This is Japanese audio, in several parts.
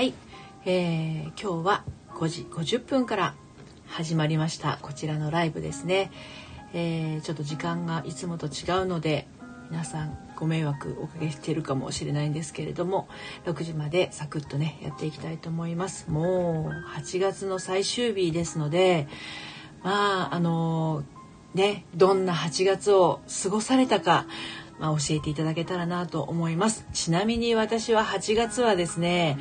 はい、えー、今日は5時50分から始まりました。こちらのライブですね、えー、ちょっと時間がいつもと違うので皆さんご迷惑おかけしてるかもしれないんですけれども6時までサクッとねやっていきたいと思います。もう8月の最終日ですのでまああのねどんな8月を過ごされたかまあ、教えていただけたらなと思います。ちなみに私は8月はですね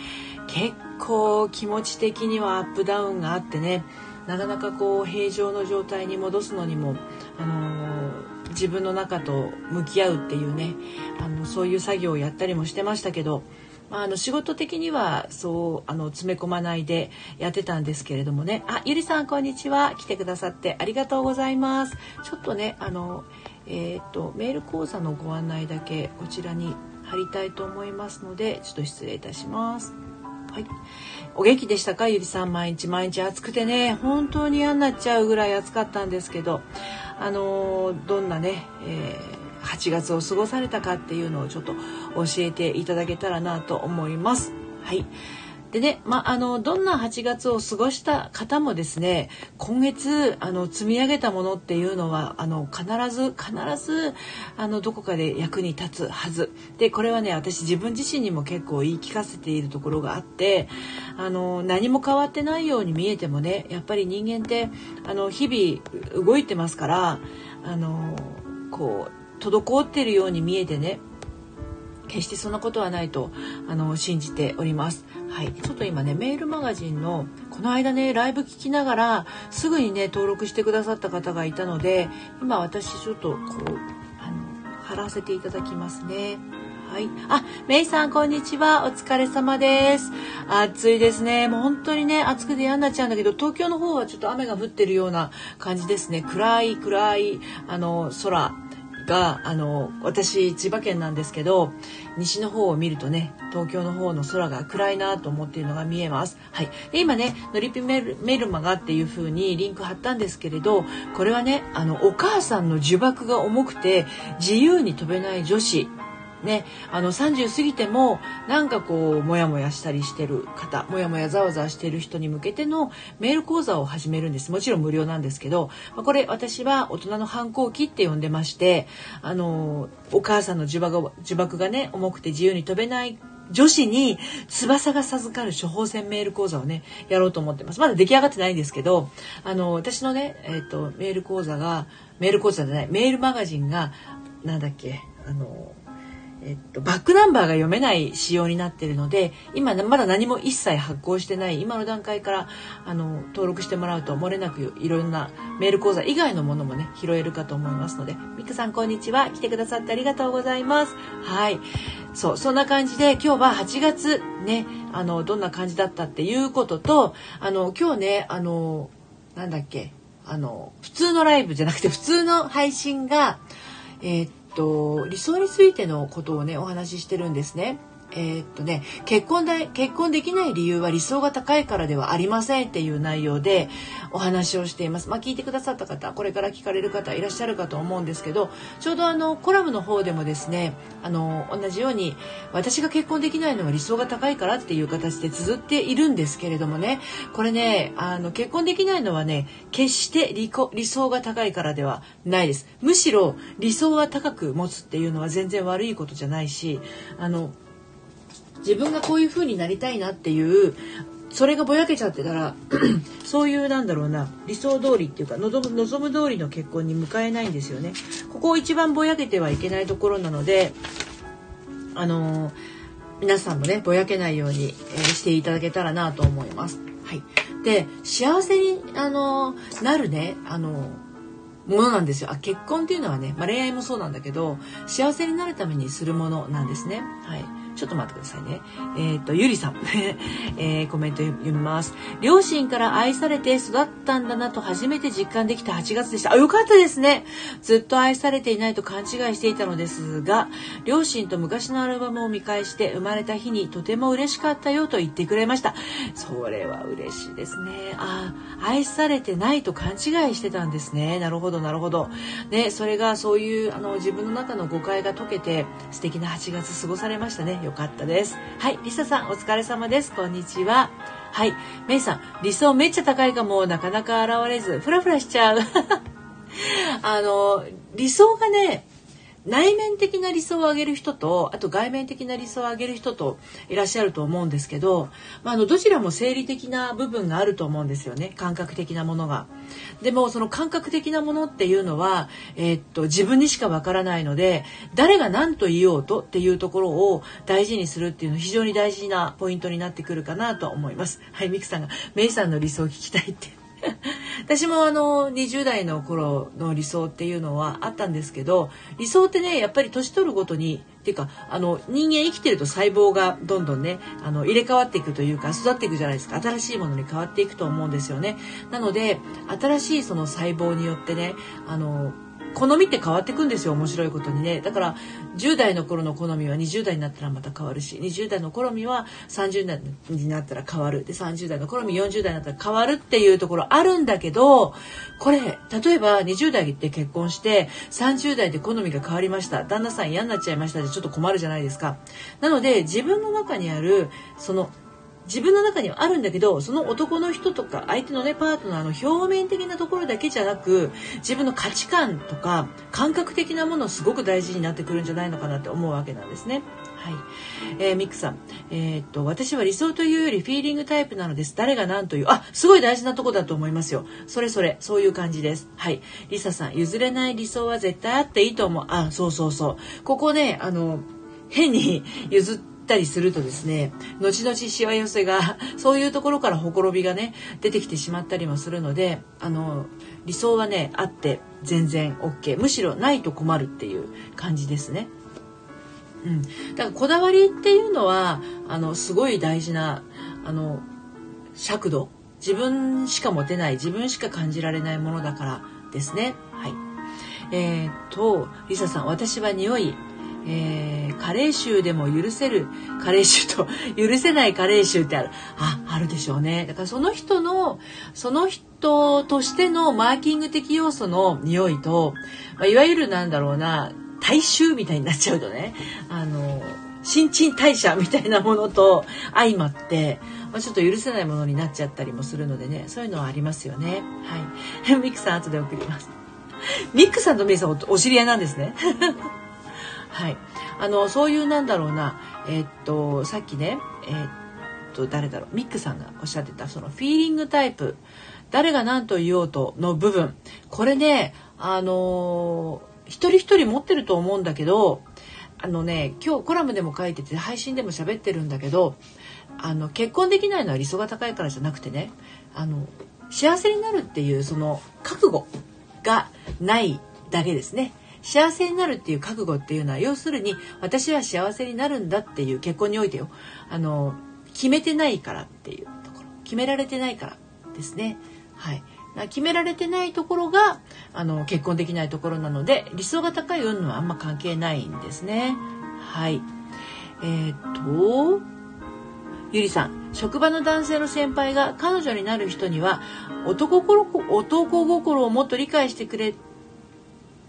結構気持ち的にはアップダウンがあってね。なかなかこう平常の状態に戻すのにも、あのー、自分の中と向き合うっていうね。あのそういう作業をやったりもしてましたけど、まあ、あの仕事的にはそうあの詰め込まないでやってたんですけれどもね。あゆりさんこんにちは。来てくださってありがとうございます。ちょっとねあのえーと、メール講座のご案内だけこちらに貼りたいと思いますのでちょっと失礼いたします。はい、お元気でしたか？ゆりさん毎日毎日暑くてね。本当に嫌になっちゃうぐらい暑かったんですけど。あのー、どんなね、えー、8月を過ごされたかっていうのをちょっと教えていただけたらなと思います。はい。でね、まあ、あのどんな8月を過ごした方もですね今月あの積み上げたものっていうのはあの必ず必ずあのどこかで役に立つはず。でこれはね私自分自身にも結構言い聞かせているところがあってあの何も変わってないように見えてもねやっぱり人間ってあの日々動いてますからあのこう滞ってるように見えてね決してそんなことはないとあの信じております。はい、ちょっと今ねメールマガジンのこの間ねライブ聞きながらすぐにね登録してくださった方がいたので今私ちょっとこうあの貼らせていただきますね。はい。あ、メイさん、こんにちは。お疲れ様です。暑いですね。もう本当にね、暑くて嫌になっちゃうんだけど、東京の方はちょっと雨が降ってるような感じですね。暗い、暗い、あの、空があの私千葉県なんですけど西の方を見るとね東京の方の空が暗いなと思っているのが見えます。はい、で今ねのりぴメルメルマガっていう風にリンク貼ったんですけれどこれはねあのお母さんの呪縛が重くて自由に飛べない女子ね、あの30過ぎてもなんかこうモヤモヤしたりしてる方モヤモヤざわざわしてる人に向けてのメール講座を始めるんです。もちろん無料なんですけどこれ私は大人の反抗期って呼んでましてあのお母さんの呪縛が呪縛がね重くて自由に飛べない女子に翼が授かる処方箋メール講座をねやろうと思ってます。まだ出来上がってないんですけどあの私のね、えーと、メール講座がメール講座じゃないメールマガジンがなんだっけあのえっと、バックナンバーが読めない仕様になってるので今まだ何も一切発行してない今の段階からあの登録してもらうと漏れなくいろんなメール講座以外のものもね拾えるかと思いますのでミクさんこんにちは。来てくださってありがとうございます。はい。そうそんな感じで今日は8月ねあのどんな感じだったっていうこととあの今日ねあのなんだっけあの普通のライブじゃなくて普通の配信がえー、と理想についてのことをねお話ししてるんですね。えー、っとね結婚で結婚できない理由は理想が高いからではありませんっていう内容でお話をしています。まあ、聞いてくださった方これから聞かれる方いらっしゃるかと思うんですけどちょうどあのコラムの方でもですねあの同じように私が結婚できないのは理想が高いからっていう形で綴っているんですけれどもねこれねあの結婚できないのはね決して理理想が高いからではないです。むしろ理想は高く持つっていうのは全然悪いことじゃないしあの自分がこういう風になりたいなっていうそれがぼやけちゃってたら そういうなんだろうな理想通りっていうか望む望む通りの結婚に迎えないんですよね。ここを一番ぼやけてはいけないところなのであのー、皆さんもねぼやけないように、えー、していただけたらなと思います。はい、で幸せに、あのー、なるね、あのものなんですよあ結婚っていうのはね、まあ、恋愛もそうなんだけど幸せになるためにするものなんですね。はいちょっと待ってくださいね。えっ、と、ゆりさん、えー、コメント読みます。両親から愛されて育ったんだなと初めて実感できた8月でした。あ、よかったですね。ずっと愛されていないと勘違いしていたのですが、両親と昔のアルバムを見返して生まれた日にとても嬉しかったよと言ってくれました。それは嬉しいですね。あ、愛されてないと勘違いしてたんですね。なるほど、なるほど。ね、それがそういう、あの、自分の中の誤解が解けて素敵な8月過ごされましたね。よかったです。はい、リサさんお疲れ様です。こんにちは。はい、メイさん、理想めっちゃ高いかも、なかなか現れず、フラフラしちゃう。あの、理想がね、内面的な理想を上げる人とあと外面的な理想を上げる人といらっしゃると思うんですけど、まあ、あのどちらも生理的な部分があると思うんですよね感覚的なものが。でもその感覚的なものっていうのは、えー、っと自分にしかわからないので誰が何と言おうとっていうところを大事にするっていうのは非常に大事なポイントになってくるかなと思います。はい、ミクさんがメイさんの理想を聞きたいって 私もあの20代の頃の理想っていうのはあったんですけど理想ってねやっぱり年取るごとにっていうかあの人間生きてると細胞がどんどんねあの入れ替わっていくというか育っていくじゃないですか新しいものに変わっていくと思うんですよね。なので新しいその細胞によってねあの好みって変わってくんですよ面白いことにね。だから10代の頃の好みは20代になったらまた変わるし20代の好みは30代になったら変わる。で30代の好み40代になったら変わるっていうところあるんだけどこれ例えば20代で結婚して30代で好みが変わりました。旦那さん嫌になっちゃいましたでちょっと困るじゃないですか。なので自分の中にあるその自分の中にはあるんだけどその男の人とか相手のねパートナーの表面的なところだけじゃなく自分の価値観とか感覚的なものすごく大事になってくるんじゃないのかなって思うわけなんですね。はい、えー、ミックさん、えー、っと私は理想というよりフィーリングタイプなのです。誰が何というあすごい大事なとこだと思いますよ。それそれそういう感じです。はい、リサさん譲れない理想は絶対あっていいと思う。あそうそうそうここねあの変に譲ってったりするとですね後々しわ寄せが そういうところからほころびがね出てきてしまったりもするのであの理想はねあって全然 OK むしろないと困るっていう感じですね。うん、だからこだわりっていうのはあのすごい大事なあの尺度自分しか持てない自分しか感じられないものだからですね。はい。えー、とリサさん私は匂いえー、加齢臭でも許せる加齢臭と 許せない加齢臭ってある。ああるでしょうね。だからその人のその人としてのマーキング的要素の匂いと、まあ、いわゆるなんだろうな体臭みたいになっちゃうとねあの新陳代謝みたいなものと相まって、まあ、ちょっと許せないものになっちゃったりもするのでねそういうのはありますよね。はい。ミックさん後で送ります。ミックさんとメイさんお知り合いなんですね。はい、あのそういうなんだろうな、えー、っとさっきね、えー、っと誰だろうミックさんがおっしゃってたそのフィーリングタイプ誰が何と言おうとの部分これねあのー、一人一人持ってると思うんだけどあのね今日コラムでも書いてて配信でも喋ってるんだけどあの結婚できないのは理想が高いからじゃなくてねあの幸せになるっていうその覚悟がないだけですね。幸せになるっていう覚悟っていうのは要するに私は幸せになるんだっていう結婚においてよあの決めてないからっていうところ決められてないからですね。はい。決められてないところがあの結婚できないところなので理想が高い運はあんま関係ないんですね。はい。えー、っとゆりさん。職場の男性の先輩が彼女になる人には男心男心をもっと理解してくれ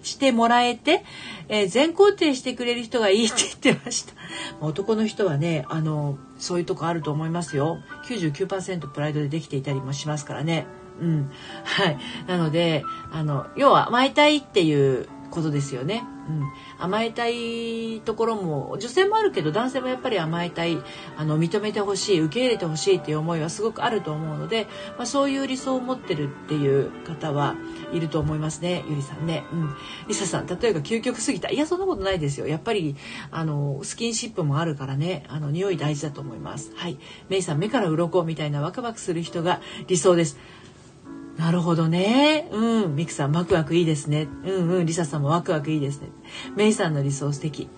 してもらえて、えー、全肯定してくれる人がいいって言ってました。男の人はね、あの、そういうとこあると思いますよ。99%プライドでできていたりもしますからね。うん。はい。なので、あの、要は甘えたいっていうことですよね。うん、甘えたいところも女性もあるけど男性もやっぱり甘えたいあの認めてほしい受け入れてほしいっていう思いはすごくあると思うので、まあ、そういう理想を持ってるっていう方はいると思いますねゆりさんね。うん、リサさん例えば究極すぎたいやそんなことないですよやっぱりあのスキンシップもあるからねあの匂い大事だと思います。はいメイさん目から鱗みたいなワクワクする人が理想です。なるほどね。うん。ミクさん、ワクワクいいですね。うんうん。リサさんもワクワクいいですね。メイさんの理想素敵。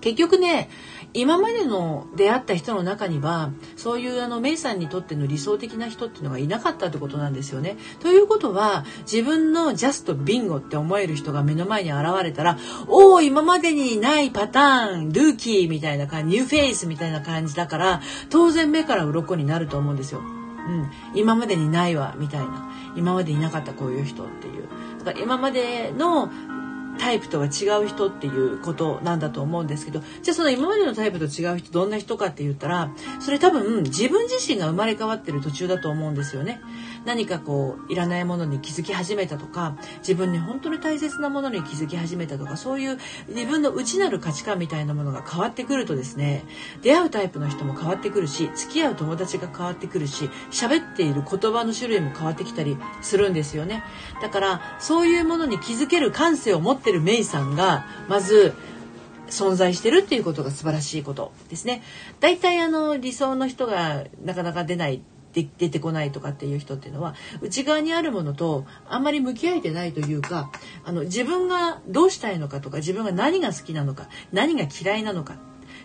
結局ね、今までの出会った人の中にはそういうあのメイさんにとっての理想的な人っていうのがいなかったってことなんですよね。ということは自分のジャストビンゴって思える人が目の前に現れたらおお今までにないパターンルーキーみたいな感じニューフェイスみたいな感じだから当然目から鱗になると思うんですよ。うん、今までにないわみたいな。今までいなかったこういう人っていう。だから今までのタイプとは違う人っていうことなんだと思うんですけどじゃあその今までのタイプと違う人どんな人かって言ったらそれ多分自分自身が生まれ変わってる途中だと思うんですよね。何かこういらないものに気づき始めたとか自分に本当に大切なものに気づき始めたとかそういう自分の内なる価値観みたいなものが変わってくるとですね出会うタイプの人も変わってくるし付き合う友達が変わってくるし喋っている言葉の種類も変わってきたりするんですよねだからそういうものに気づける感性を持ってるメイさんがまず存在してるっていうことが素晴らしいことですね。大体あの理想の人がなかなか出ないで出てこないとかっていう人っていうのは内側にあるものとあんまり向き合えてないというかあの自分がどうしたいのかとか自分が何が好きなのか何が嫌いなのか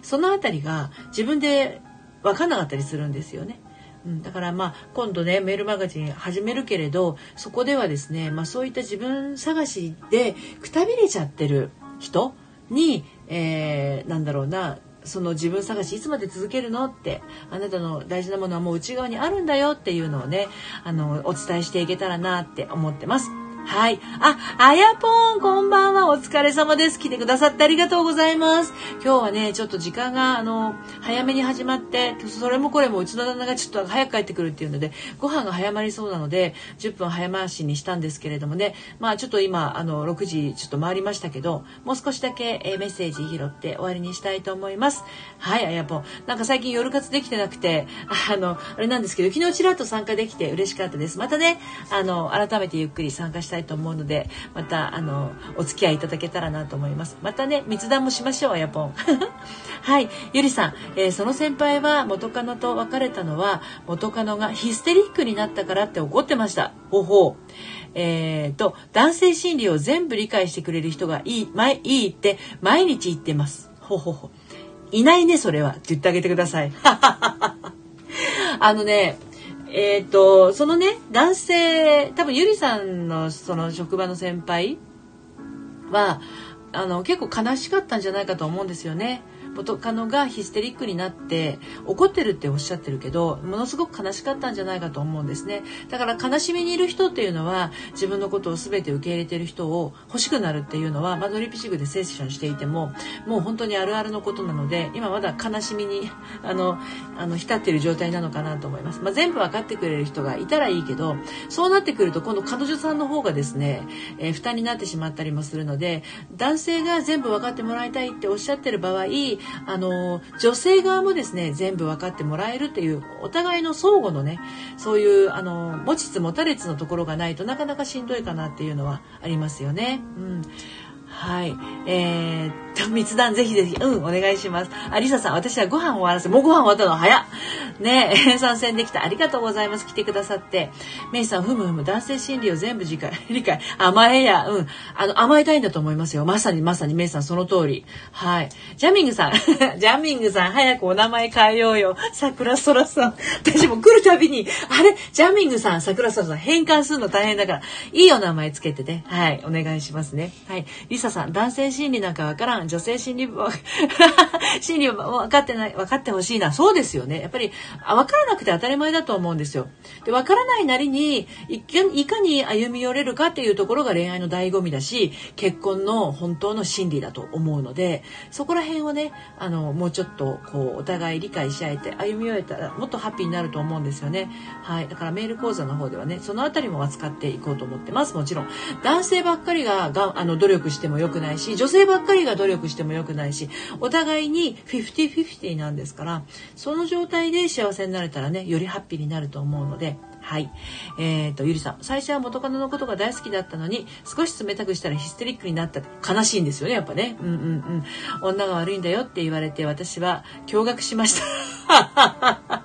その辺りが自分で分かんなかったりするんですよね。うん、だからまあ今度ねメールマガジン始めるけれどそこではですね、まあ、そういった自分探しでくたびれちゃってる人に、えー、なんだろうなその自分探しいつまで続けるのってあなたの大事なものはもう内側にあるんだよっていうのをねあのお伝えしていけたらなって思ってます。はい。あ、あやぽん、こんばんは。お疲れ様です。来てくださってありがとうございます。今日はね、ちょっと時間が、あの、早めに始まって、それもこれもうちの旦那がちょっと早く帰ってくるっていうので、ご飯が早まりそうなので、10分早回しにしたんですけれどもね、まあちょっと今、あの、6時ちょっと回りましたけど、もう少しだけ、えメッセージ拾って終わりにしたいと思います。はい、あやぽん。なんか最近夜活できてなくて、あの、あれなんですけど、昨日ちらっと参加できて嬉しかったです。またね、あの、改めてゆっくり参加したいと思うのでまたあのお付き合いいただけたらなと思いますまたね密談もしましょうあやぽんはいゆりさん、えー、その先輩は元カノと別れたのは元カノがヒステリックになったからって怒ってましたほほうえーと、男性心理を全部理解してくれる人がいい、いいって毎日言ってます。ほほほ。いないね、それは。って言ってあげてください。あのね、えっ、ー、とそのね男性多分ゆりさんのその職場の先輩はあの結構悲しかったんじゃないかと思うんですよね。元カノがヒステリックになって怒ってるっておっしゃってるけどものすごく悲しかったんじゃないかと思うんですね。だから悲しみにいる人っていうのは自分のことを全て受け入れてる人を欲しくなるっていうのはマドリピシグでセッションしていてももう本当にあるあるのことなので今まだ悲しみにあのあの浸ってる状態なのかなと思います、まあ、全部分かってくれる人がいたらいいけどそうなってくると今度彼女さんの方がですね、えー、負担になってしまったりもするので男性が全部分かってもらいたいっておっしゃってる場合あの女性側もですね全部分かってもらえるっていうお互いの相互のねそういうあの持ちつ持たれつのところがないとなかなかしんどいかなっていうのはありますよね。うんはい。えー、密談ぜひぜひ、うん、お願いします。あ、りささん、私はご飯終わらせ、もうご飯終わったの早。ねえ、参戦できた。ありがとうございます。来てくださって。メイさん、ふむふむ、男性心理を全部理解、理解。甘えや、うん。あの、甘えたいんだと思いますよ。まさにまさに、メイさん、その通り。はい。ジャミングさん、ジャミングさん、早くお名前変えようよ。桜空さん。私も来るたびに、あれ、ジャミングさん、桜空さん、変換するの大変だから、いいお名前つけてね。はい。お願いしますね。はい。リサさん、男性心理なんかわからん。女性心理部、心理分かってない、分かってほしいな。そうですよね。やっぱり、分からなくて当たり前だと思うんですよ。で、分からないなりにいかに歩み寄れるかっていうところが恋愛の醍醐味だし、結婚の本当の真理だと思うので、そこら辺をね、あの、もうちょっと、こう、お互い理解し合えて歩み寄れたら、もっとハッピーになると思うんですよね。はい。だからメール講座の方ではね、そのあたりも扱っていこうと思ってます。もちろん。男性ばっかりががあの努力しても良くないし、女性ばっかりが努力しても良くないし、お互いに50-50なんですから、その状態で幸せになれたらね、よりハッピーになると思うので、はい。えっ、ー、と、ゆりさん。最初は元カノのことが大好きだったのに、少し冷たくしたらヒステリックになった。悲しいんですよね、やっぱね。うんうんうん。女が悪いんだよって言われて、私は驚愕しました。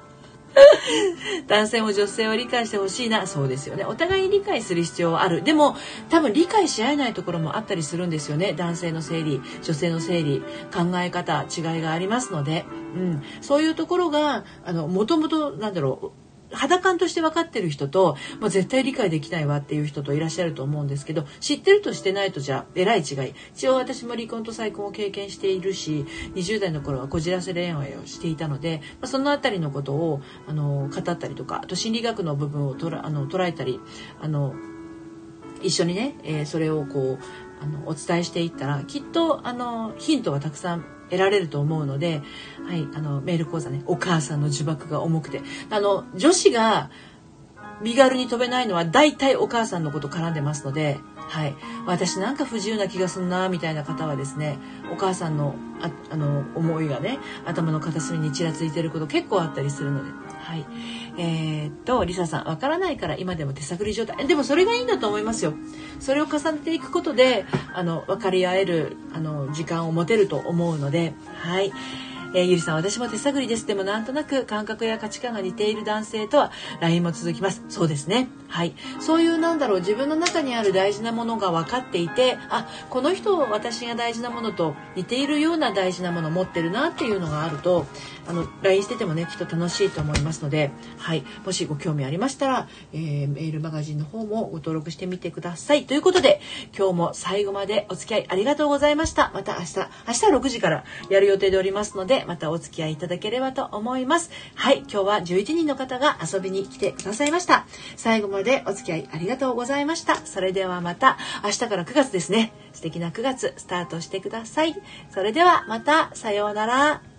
男性も女性を理解してほしいな。そうですよね。お互いに理解する必要はある。でも多分理解し合えないところもあったりするんですよね。男性の生理女性の生理考え方違いがありますので、うん、そういうところがあのもともとなんだろう肌感として分かってる人と、まあ、絶対理解できないわっていう人といらっしゃると思うんですけど知ってるとしてないとじゃえらい違い。一応私も離婚と再婚を経験しているし20代の頃はこじらせ恋愛をしていたので、まあ、その辺りのことをあの語ったりとかあと心理学の部分をとらあの捉えたりあの一緒にね、えー、それをこうあのお伝えしていったらきっとあのヒントはたくさん得られると思うので、はい、あのメール講座ねお母さんの呪縛が重くてあの女子が身軽に飛べないのは大体お母さんのこと絡んでますので、はい、私なんか不自由な気がすんなみたいな方はですねお母さんのああの思いがね頭の片隅にちらついてること結構あったりするので。はい。えー、っと、リサさん、わからないから今でも手探り状態。でもそれがいいんだと思いますよ。それを重ねていくことで、あの、分かり合える、あの、時間を持てると思うので、はい。えー、ゆりさん私も手探りです。でもなんとなく感覚や価値観が似ている男性とは LINE も続きます。そうですね。はい。そういうなんだろう自分の中にある大事なものが分かっていてあこの人私が大事なものと似ているような大事なもの持ってるなっていうのがあるとあの LINE しててもねきっと楽しいと思いますのではい。もしご興味ありましたら、えー、メールマガジンの方もご登録してみてください。ということで今日も最後までお付き合いありがとうございました。また明日明日6時からやる予定でおりますのででまたお付き合いいただければと思います。はい、今日は11人の方が遊びに来てくださいました。最後までお付き合いありがとうございました。それではまた明日から9月ですね。素敵な9月スタートしてください。それではまたさようなら。